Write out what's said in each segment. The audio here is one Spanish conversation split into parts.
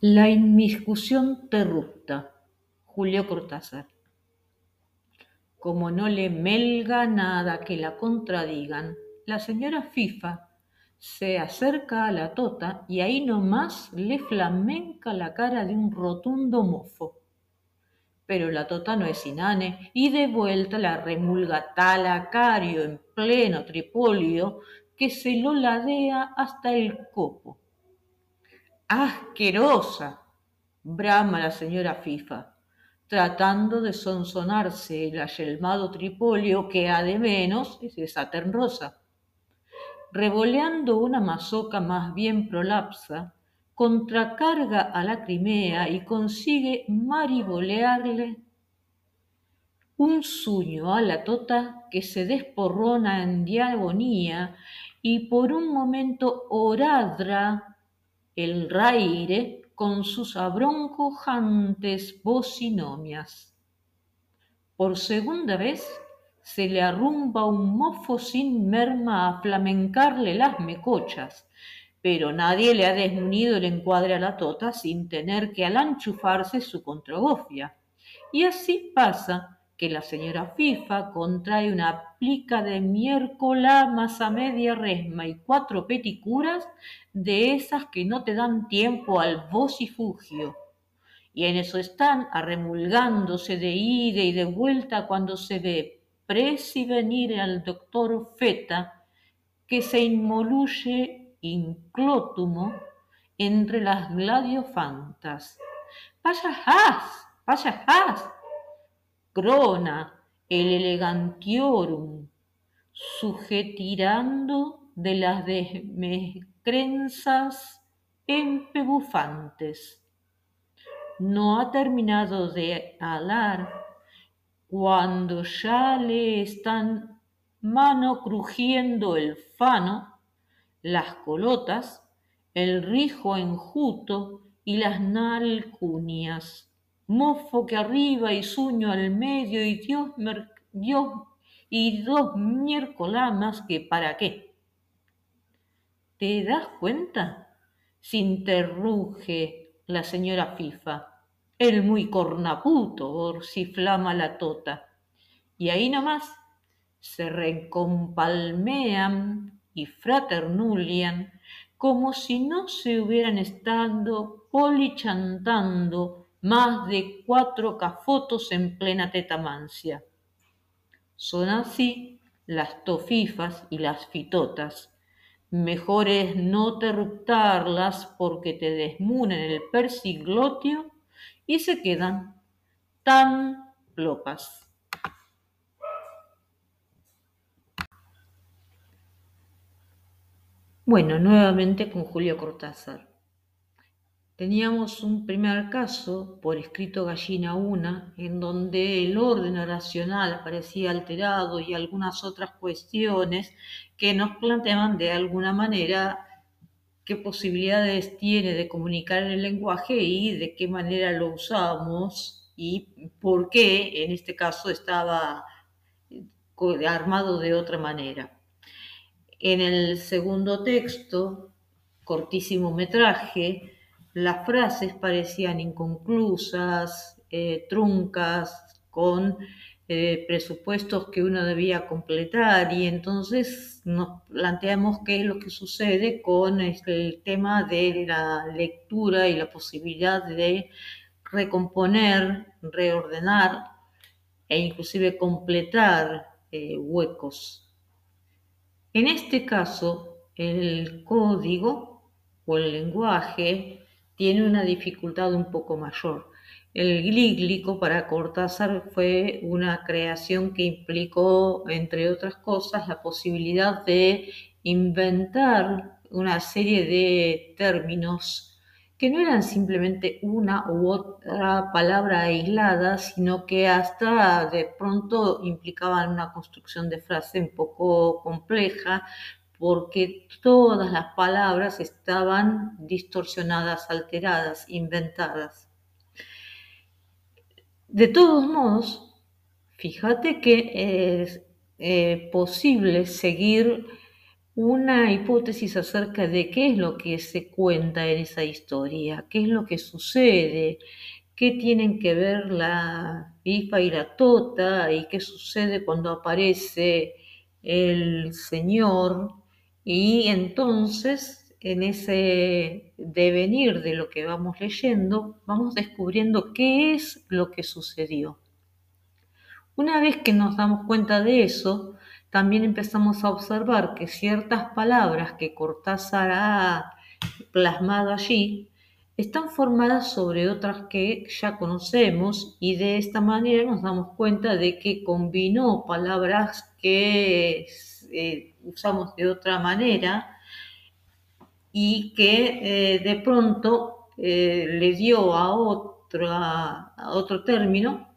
La inmiscusión terrupta. Julio Cortázar. Como no le melga nada que la contradigan, la señora Fifa se acerca a la tota y ahí nomás le flamenca la cara de un rotundo mofo. Pero la tota no es inane y de vuelta la remulga talacario en pleno tripolio que se lo ladea hasta el copo. ¡Asquerosa! brama la señora Fifa, tratando de sonsonarse el ayelmado tripolio que, de menos, es esa rosa. Revoleando una mazoca más bien prolapsa, contracarga a la Crimea y consigue maribolearle un sueño a la tota que se desporrona en diagonía y por un momento oradra el raire con sus abroncojantes bocinomias. Por segunda vez se le arrumba un mofo sin merma a flamencarle las mecochas, pero nadie le ha desmunido el encuadre a la tota sin tener que alanchufarse su contragofia. Y así pasa que la señora Fifa contrae una plica de miércoles a media resma y cuatro peticuras de esas que no te dan tiempo al vocifugio. Y en eso están arremulgándose de ida y de vuelta cuando se ve presi venir al doctor Feta que se inmoluye inclótumo entre las gladiofantas. ¡Vaya has! Crona, el elegantiorum, sujetirando de las desmescrenzas empebufantes. No ha terminado de hablar cuando ya le están mano crujiendo el fano, las colotas, el rijo enjuto y las nalcunias mofo que arriba y sueño al medio y Dios, Dios y dos miércoles que para qué. ¿Te das cuenta? Se la señora Fifa. El muy cornaputo, flama la tota. Y ahí nomás se recompalmean y fraternulian como si no se hubieran estado polichantando más de cuatro cafotos en plena tetamancia. Son así las tofifas y las fitotas. Mejor es no terruptarlas porque te desmunen el persiglotio y se quedan tan plopas. Bueno, nuevamente con Julio Cortázar. Teníamos un primer caso, por escrito Gallina una, en donde el orden oracional aparecía alterado y algunas otras cuestiones que nos planteaban de alguna manera qué posibilidades tiene de comunicar el lenguaje y de qué manera lo usamos y por qué en este caso estaba armado de otra manera. En el segundo texto, cortísimo metraje, las frases parecían inconclusas, eh, truncas, con eh, presupuestos que uno debía completar y entonces nos planteamos qué es lo que sucede con el tema de la lectura y la posibilidad de recomponer, reordenar e inclusive completar eh, huecos. En este caso, el código o el lenguaje tiene una dificultad un poco mayor. El glíglico para Cortázar fue una creación que implicó, entre otras cosas, la posibilidad de inventar una serie de términos que no eran simplemente una u otra palabra aislada, sino que hasta de pronto implicaban una construcción de frase un poco compleja, porque todas las palabras estaban distorsionadas, alteradas, inventadas. De todos modos, fíjate que es eh, posible seguir una hipótesis acerca de qué es lo que se cuenta en esa historia, qué es lo que sucede, qué tienen que ver la pipa y la tota y qué sucede cuando aparece el Señor. Y entonces, en ese devenir de lo que vamos leyendo, vamos descubriendo qué es lo que sucedió. Una vez que nos damos cuenta de eso, también empezamos a observar que ciertas palabras que Cortázar ha plasmado allí están formadas sobre otras que ya conocemos y de esta manera nos damos cuenta de que combinó palabras que eh, usamos de otra manera y que eh, de pronto eh, le dio a, a otro término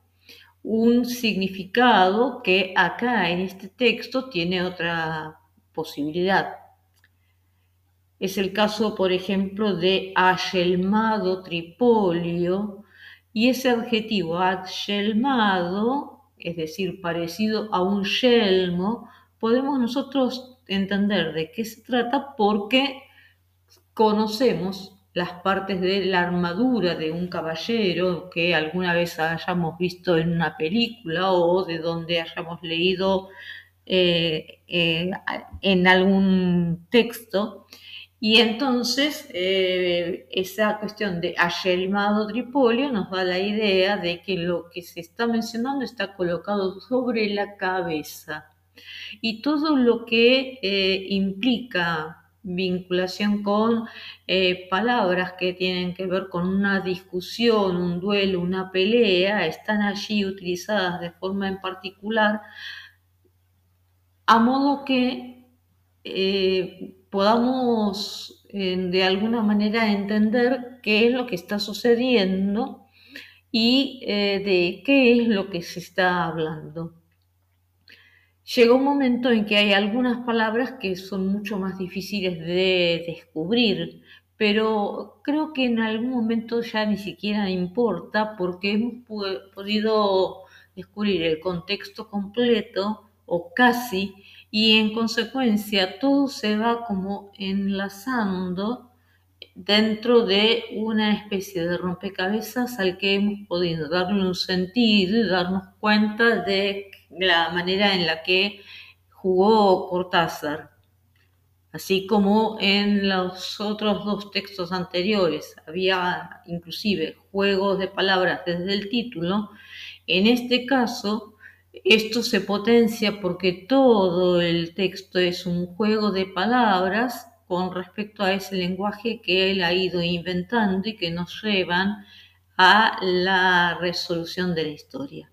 un significado que acá en este texto tiene otra posibilidad. Es el caso, por ejemplo, de ayelmado tripolio y ese adjetivo ayelmado, es decir, parecido a un yelmo, podemos nosotros entender de qué se trata porque conocemos las partes de la armadura de un caballero que alguna vez hayamos visto en una película o de donde hayamos leído eh, eh, en algún texto. Y entonces eh, esa cuestión de ayelmado tripolio nos da la idea de que lo que se está mencionando está colocado sobre la cabeza. Y todo lo que implica vinculación con eh, palabras que tienen que ver con una discusión, un duelo, una pelea, están allí utilizadas de forma en particular, a modo que eh, podamos eh, de alguna manera entender qué es lo que está sucediendo y de qué es lo que se está hablando. Llega un momento en que hay algunas palabras que son mucho más difíciles de descubrir, pero creo que en algún momento ya ni siquiera importa porque hemos podido descubrir el contexto completo o casi y en consecuencia todo se va como enlazando dentro de una especie de rompecabezas al que hemos podido darle un sentido y darnos cuenta de la manera en la que jugó Cortázar. Así como en los otros dos textos anteriores había inclusive juegos de palabras desde el título, en este caso esto se potencia porque todo el texto es un juego de palabras con respecto a ese lenguaje que él ha ido inventando y que nos llevan a la resolución de la historia.